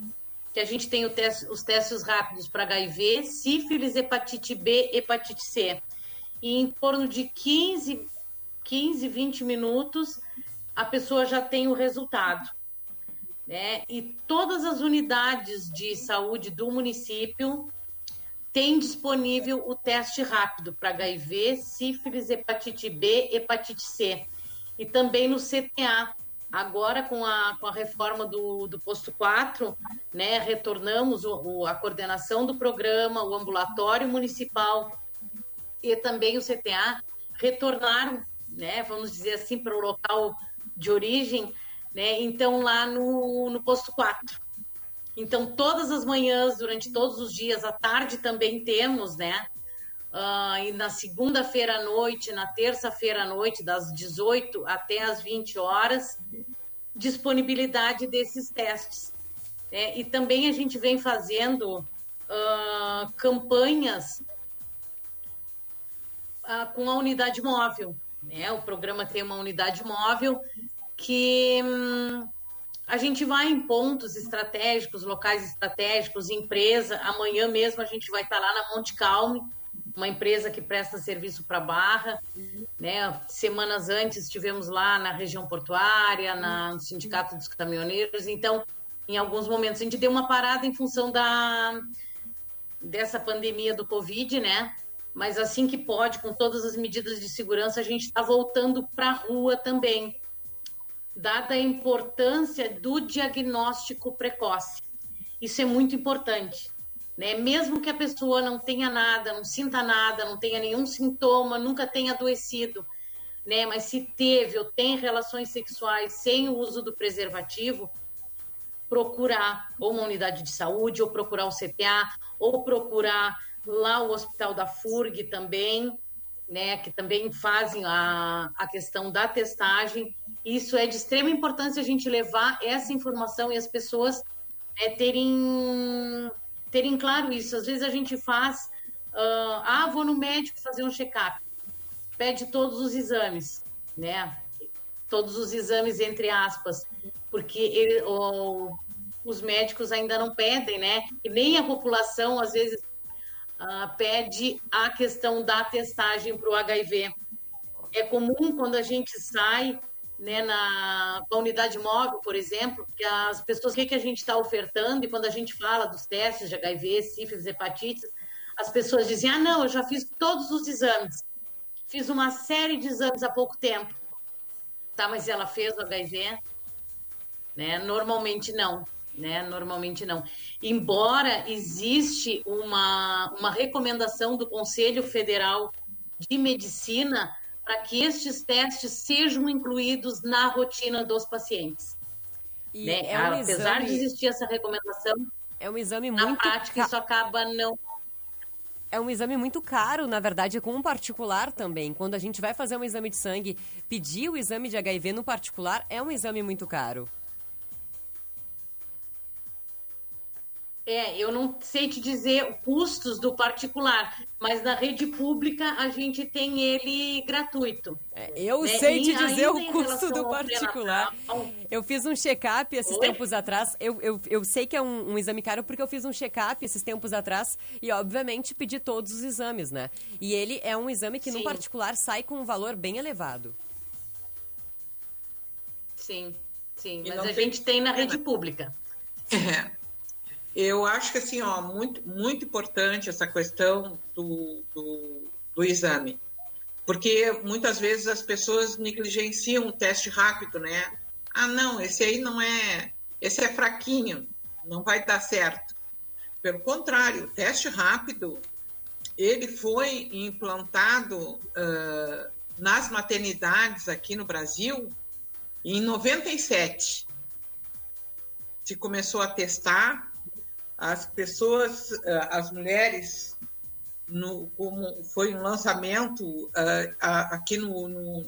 que a gente tem os testes rápidos para HIV, sífilis, hepatite B, hepatite C. E em torno de 15, 15, 20 minutos, a pessoa já tem o resultado né? E todas as unidades de saúde do município têm disponível o teste rápido para HIV, sífilis, hepatite B, hepatite C. E também no CTA. Agora, com a, com a reforma do, do posto 4, né, retornamos o, o- a coordenação do programa, o ambulatório municipal e também o CTA retornaram né? Vamos dizer assim, para o local de origem, né? Então, lá no, no posto 4. Então, todas as manhãs, durante todos os dias, à tarde também temos, né? Ah, e na segunda-feira à noite, na terça-feira à noite, das 18 até as 20 horas, disponibilidade desses testes. né? e também a gente vem fazendo ah, campanhas ah, com a unidade móvel. Né? O programa tem uma unidade móvel que hum, a gente vai em pontos estratégicos, locais estratégicos, empresa. Amanhã mesmo a gente vai estar lá na Monte Calme, uma empresa que presta serviço para Barra. Né? Semanas antes estivemos lá na região portuária, na, no Sindicato dos Caminhoneiros. Então, em alguns momentos, a gente deu uma parada em função da, dessa pandemia do Covid, né? Mas assim que pode, com todas as medidas de segurança, a gente está voltando para a rua também, dada a importância do diagnóstico precoce. Isso é muito importante, né? Mesmo que a pessoa não tenha nada, não sinta nada, não tenha nenhum sintoma, nunca tenha adoecido, né? Mas se teve ou tem relações sexuais sem o uso do preservativo, procurar ou uma unidade de saúde, ou procurar o CTA, ou procurar lá o Hospital da FURG também, né, que também fazem a, a questão da testagem. Isso é de extrema importância a gente levar essa informação e as pessoas é, terem, terem claro isso. Às vezes a gente faz, ah, ah, vou no médico fazer um check-up, pede todos os exames, né? Todos os exames, entre aspas, porque ele, os médicos ainda não pedem, né? E nem a população, às vezes, ah, pede a questão da testagem para o HIV. É comum quando a gente sai né, na com a unidade móvel, por exemplo, que as pessoas, o que, que a gente está ofertando, e quando a gente fala dos testes de HIV, sífilis, hepatite, as pessoas dizem, ah, não, eu já fiz todos os exames. Fiz uma série de exames há pouco tempo. Tá, mas ela fez o HIV? Né? Normalmente não, né? Normalmente não. Embora existe uma, uma recomendação do Conselho Federal de Medicina para que estes testes sejam incluídos na rotina dos pacientes. E né? é um Apesar exame- de existir essa recomendação, É um exame na muito prática ca- isso acaba não É um exame muito caro, na verdade, com um particular também. Quando a gente vai fazer um exame de sangue, pedir o exame de HIV no particular é um exame muito caro. É, eu não sei te dizer custos do particular, mas na rede pública a gente tem ele gratuito. Eu né? sei E te dizer o custo do particular. Eu fiz um check-up esses Oi? tempos atrás. Eu, eu, eu sei que é um, um exame caro porque eu fiz um check-up esses tempos atrás e, obviamente, pedi todos os exames, né? E ele é um exame que, no Sim. particular, sai com um valor bem elevado. Sim, sim, E mas a tem gente tem na rede pública. É. Eu acho que assim, ó, muito, muito importante essa questão do, do, do exame. Porque muitas vezes as pessoas negligenciam o teste rápido, né? Ah, não, esse aí não é. Esse é fraquinho, não vai dar certo. Pelo contrário, o teste rápido ele foi implantado ah, nas maternidades aqui no Brasil em 97 se começou a testar as pessoas, eh, as mulheres, no, como foi um lançamento eh, aqui no, no-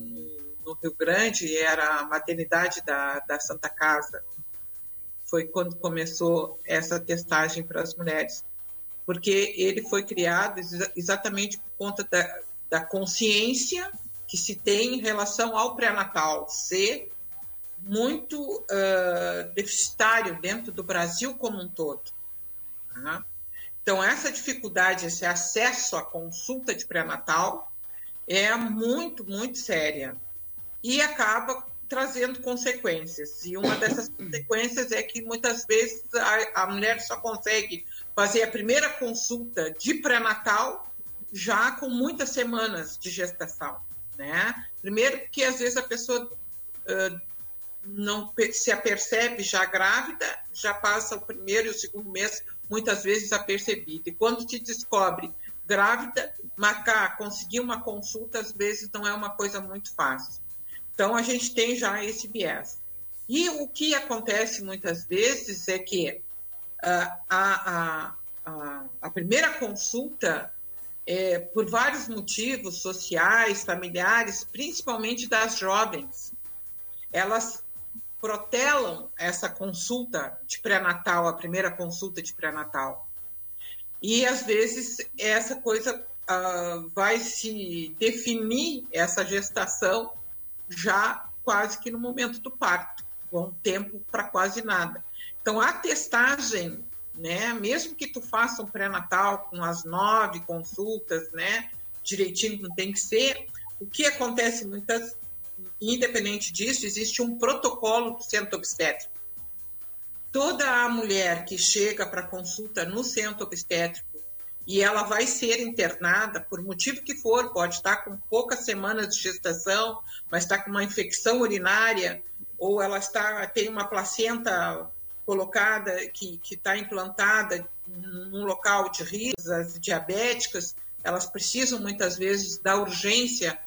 no- Rio Grande, era a maternidade da, da Santa Casa. Foi quando começou essa testagem para as mulheres. Porque ele foi criado exa- exatamente por conta da, da consciência que se tem em relação ao pré-natal ser muito ah, deficitário dentro do Brasil como um todo. Tá? Então, essa dificuldade, esse acesso à consulta de pré-natal é muito, muito séria e acaba trazendo consequências. E uma dessas consequências é que muitas vezes a, a mulher só consegue fazer a primeira consulta de pré-natal já com muitas semanas de gestação, né? Primeiro porque às vezes a pessoa ah, não se apercebe já grávida, já passa o primeiro e o segundo mês muitas vezes apercebido. E quando te descobre grávida, marcar, conseguir uma consulta, às vezes não é uma coisa muito fácil. Então, a gente tem já esse viés. E o que acontece muitas vezes é que a, a, a, a primeira consulta, é, por vários motivos sociais, familiares, principalmente das jovens, elas protelam essa consulta de pré-natal, a primeira consulta de pré-natal. E às vezes essa coisa ah, vai se definir, essa gestação, já quase que no momento do parto, com tempo para quase nada. Então a testagem, né, mesmo que tu faça um pré-natal com as nove consultas, né, direitinho como tem que ser, o que acontece muitas independente disso, existe um protocolo do centro obstétrico. Toda a mulher que chega para consulta no centro obstétrico e ela vai ser internada, por motivo que for, pode estar com poucas semanas de gestação, mas está com uma infecção urinária, ou ela está tem uma placenta colocada que está implantada num local de risco, as diabéticas, elas precisam muitas vezes da urgência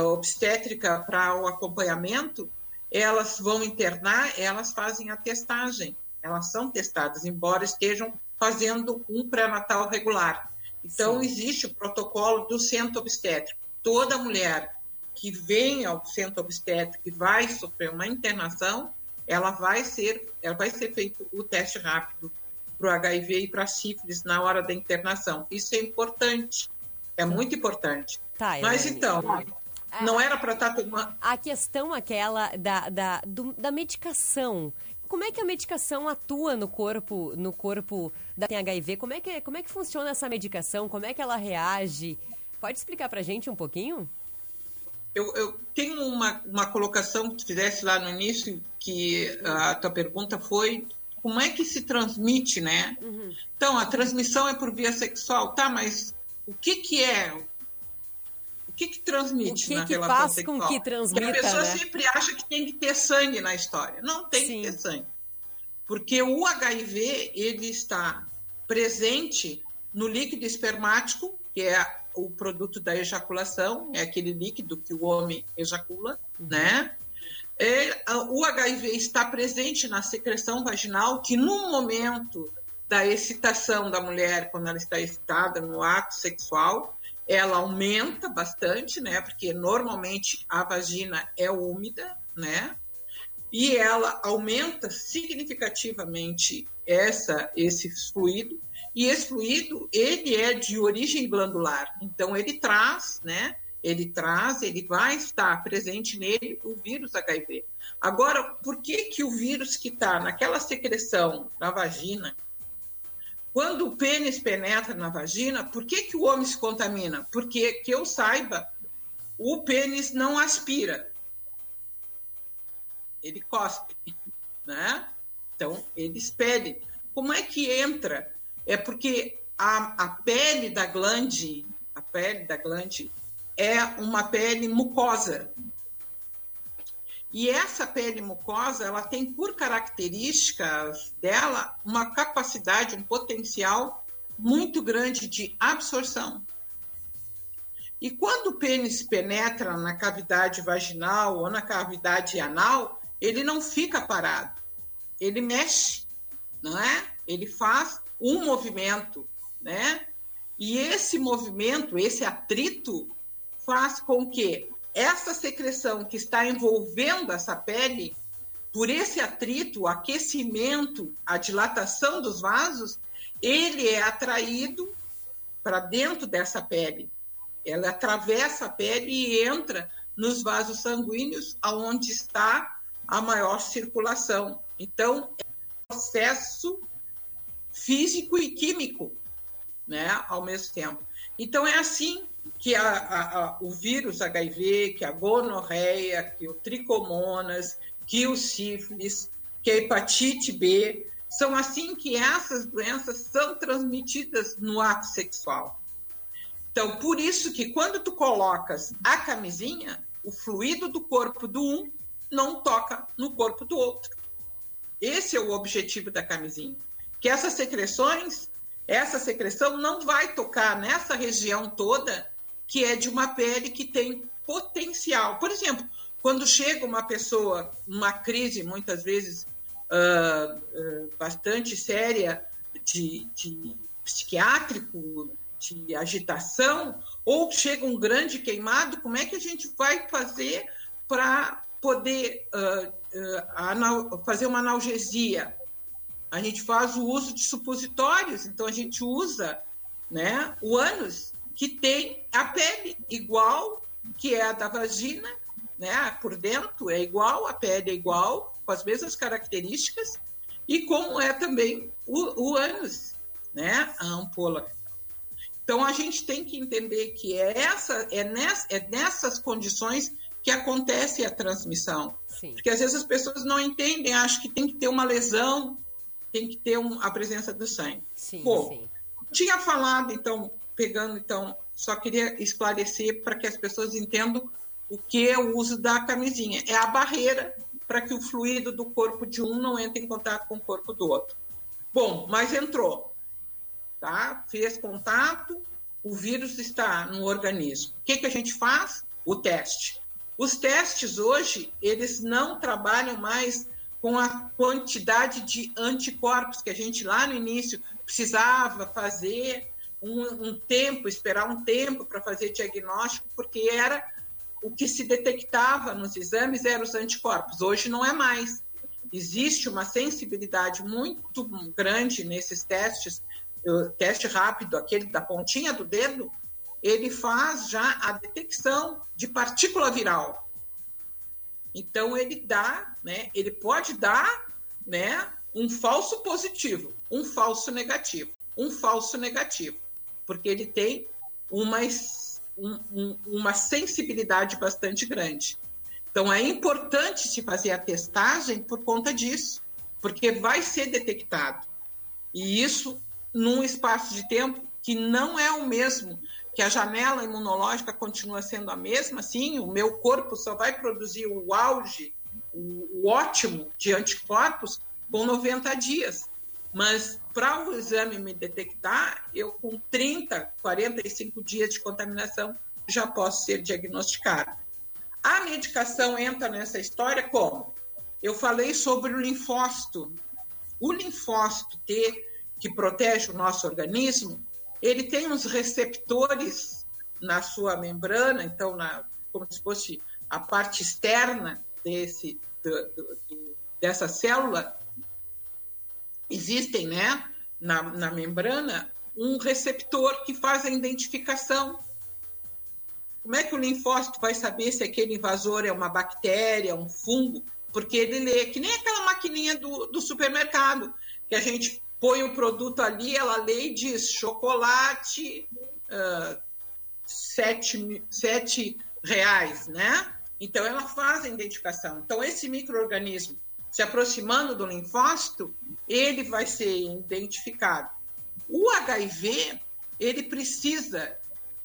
obstétrica para o acompanhamento, elas vão internar, elas fazem a testagem, elas são testadas, embora estejam fazendo um pré-natal regular. Então, Sim. existe o protocolo do centro obstétrico. Toda mulher que vem ao centro obstétrico e vai sofrer uma internação, ela vai ser, ela vai ser feito o teste rápido para o HIV e para a sífilis na hora da internação. Isso é importante, é muito importante. Tá, Mas Elaine. Então, não era para estar tomando. A questão aquela da, da, do- da medicação. Como é que a medicação atua no corpo, no corpo da tem HIV? Como é que como é que funciona essa medicação? Como é que ela reage? Pode explicar pra gente um pouquinho? Eu, eu tenho uma, uma colocação que tu fizesse lá no início, que a tua pergunta foi como é que se transmite, né? Então, a transmissão é por via sexual, tá? Mas o que que é? O que que transmite O que na que relação faz sexual? com que Porque transmita, a pessoa né? sempre acha que tem que ter sangue na história. Não tem que ter sangue. Porque o HIV, ele está presente no líquido espermático, que é o produto da ejaculação, é aquele líquido que o homem ejacula, né? É, o HIV está presente na secreção vaginal, que no momento da excitação da mulher, quando ela está excitada no ato sexual, ela aumenta bastante, né? Porque normalmente a vagina é úmida, né? E ela aumenta significativamente essa esse fluido e esse fluido ele é de origem glandular, então ele traz, né? Ele traz, ele vai estar presente nele o vírus HIV. Agora, por que que o vírus que está naquela secreção na vagina, quando o pênis penetra na vagina, por que que o homem se contamina? Porque que eu saiba, o pênis não aspira, ele cospe, né? Então, ele expele. Como é que entra? É porque a, a pele da glande, a pele da glande é uma pele mucosa. E essa pele mucosa, ela tem por características dela uma capacidade, um potencial muito grande de absorção. E quando o pênis penetra na cavidade vaginal ou na cavidade anal, ele não fica parado. Ele mexe, não é? Ele faz um movimento, né? E esse movimento, esse atrito, faz com que essa secreção que está envolvendo essa pele, por esse atrito, o aquecimento, a dilatação dos vasos, ele é atraído para dentro dessa pele. Ela atravessa a pele e entra nos vasos sanguíneos, aonde está a maior circulação. Então, é um processo físico e químico, né, ao mesmo tempo. Então, é assim que a- a- a- o vírus HIV, que a gonorreia, que o tricomonas, que o sífilis, que a hepatite B, são assim que essas doenças são transmitidas no ato sexual. Então, por isso que quando tu colocas a camisinha, o fluido do corpo do um não toca no corpo do outro. Esse é o objetivo da camisinha. Que essas secreções, essa secreção não vai tocar nessa região toda que é de uma pele que tem potencial. Por exemplo, quando chega uma pessoa, uma crise muitas vezes ah, ah, bastante séria de, de psiquiátrico, de agitação, ou chega um grande queimado, como é que a gente vai fazer para poder ah, anal- fazer uma analgesia? A gente faz o uso de supositórios, então a gente usa né, o ânus, que tem a pele igual, que é a da vagina, né, por dentro é igual, a pele é igual, com as mesmas características, e como é também o, o ânus, né, a ampola. Então a gente tem que entender que é, essa, é, ness, é nessas condições que acontece a transmissão. Sim. Porque às vezes as pessoas não entendem, acham que tem que ter uma lesão, tem que ter um- a presença do sangue. Sim, Bom, sim. tinha falado, então, pegando, então, só queria esclarecer para que as pessoas entendam o que é o uso da camisinha. É a barreira para que o fluido do corpo de um não entre em contato com o corpo do outro. Bom, mas entrou, tá? Fez contato, o vírus está no organismo. O que, que a gente faz? O teste. Os testes hoje, eles não trabalham mais com a quantidade de anticorpos que a gente lá no início precisava fazer um, um tempo, esperar um tempo para fazer diagnóstico, porque era o que se detectava nos exames eram os anticorpos. Hoje não é mais. Existe uma sensibilidade muito grande nesses testes. O teste rápido, aquele da pontinha do dedo, ele faz já a detecção de partícula viral. Então ele dá, né? Ele pode dar, né? Um falso positivo, um falso negativo, um falso negativo, porque ele tem uma, um- um- uma sensibilidade bastante grande. Então é importante se fazer a testagem por conta disso, porque vai ser detectado. E isso num espaço de tempo que não é o mesmo, que a janela imunológica continua sendo a mesma, sim, o meu corpo só vai produzir o auge, o, o ótimo de anticorpos com 90 dias. Mas para o exame me detectar, eu com 30, 45 dias de contaminação já posso ser diagnosticado. A medicação entra nessa história como? Eu falei sobre o linfócito. O linfócito T, que protege o nosso organismo, ele tem uns receptores na sua membrana, então, na, como se fosse a parte externa desse, do- do- dessa célula, existem, né, na, na membrana, um receptor que faz a identificação. Como é que o linfócito vai saber se aquele invasor é uma bactéria, um fungo? Porque ele lê, que nem aquela maquininha do, do supermercado, que a gente põe o produto ali, ela lê e diz chocolate, ah, sete, sete reais, né? Então, ela faz a identificação. Então, esse microorganismo se aproximando do linfócito, ele vai ser identificado. O HIV, ele precisa,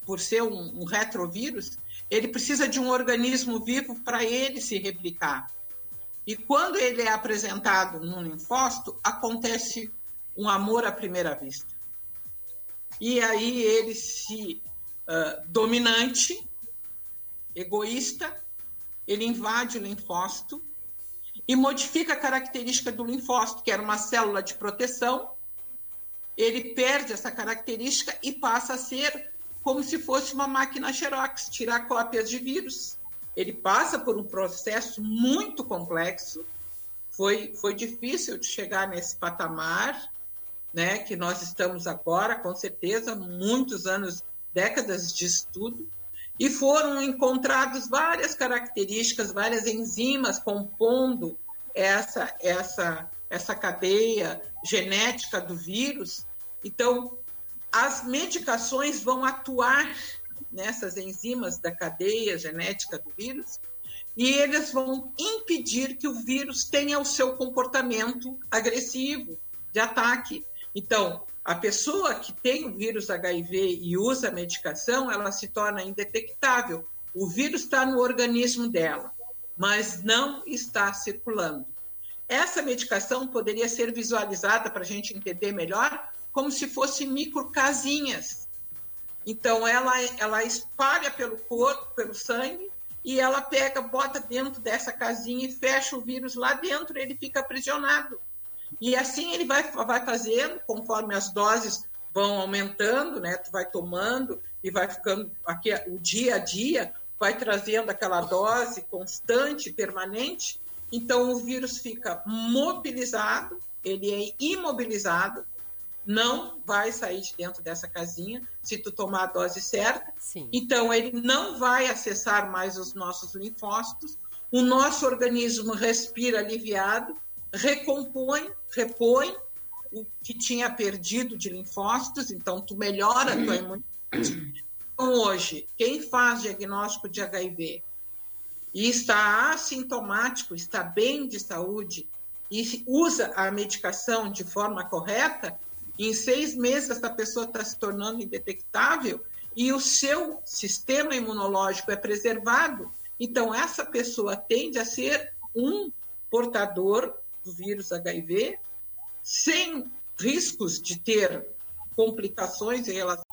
por ser um, um retrovírus, ele precisa de um organismo vivo para ele se replicar. E quando ele é apresentado no linfócito, acontece um amor à primeira vista. E aí ele se ah, dominante, egoísta, ele invade o linfócito e modifica a característica do linfócito, que era uma célula de proteção. Ele perde essa característica e passa a ser como se fosse uma máquina Xerox, tirar cópias de vírus. Ele passa por um processo muito complexo. Foi, foi difícil de chegar nesse patamar, né, que nós estamos agora, com certeza, muitos anos, décadas de estudo, e foram encontradas várias características, várias enzimas compondo essa, essa, essa cadeia genética do vírus. Então, as medicações vão atuar nessas enzimas da cadeia genética do vírus e eles vão impedir que o vírus tenha o seu comportamento agressivo de ataque. Então, a pessoa que tem o vírus HIV e usa a medicação, ela se torna indetectável. O vírus está no organismo dela, mas não está circulando. Essa medicação poderia ser visualizada para a gente entender melhor como se fossem microcasinhas. Então, ela, ela espalha pelo corpo, pelo sangue, e ela pega, bota dentro dessa casinha e fecha o vírus lá dentro, ele fica aprisionado. E assim ele vai, vai fazendo, conforme as doses vão aumentando, né? Tu vai tomando e vai ficando aqui o dia a dia, vai trazendo aquela dose constante, permanente. Então o vírus fica mobilizado, ele é imobilizado, não vai sair de dentro dessa casinha se tu tomar a dose certa. Sim. Então ele não vai acessar mais os nossos linfócitos. O nosso organismo respira aliviado, recompõe, repõe o que tinha perdido de linfócitos, então tu melhora a tua imunidade. Então, hoje, quem faz diagnóstico de HIV e está assintomático, está bem de saúde e usa a medicação de forma correta, em seis meses essa pessoa está se tornando indetectável e o seu sistema imunológico é preservado. Então, essa pessoa tende a ser um portador do vírus HIV sem riscos de ter complicações em relação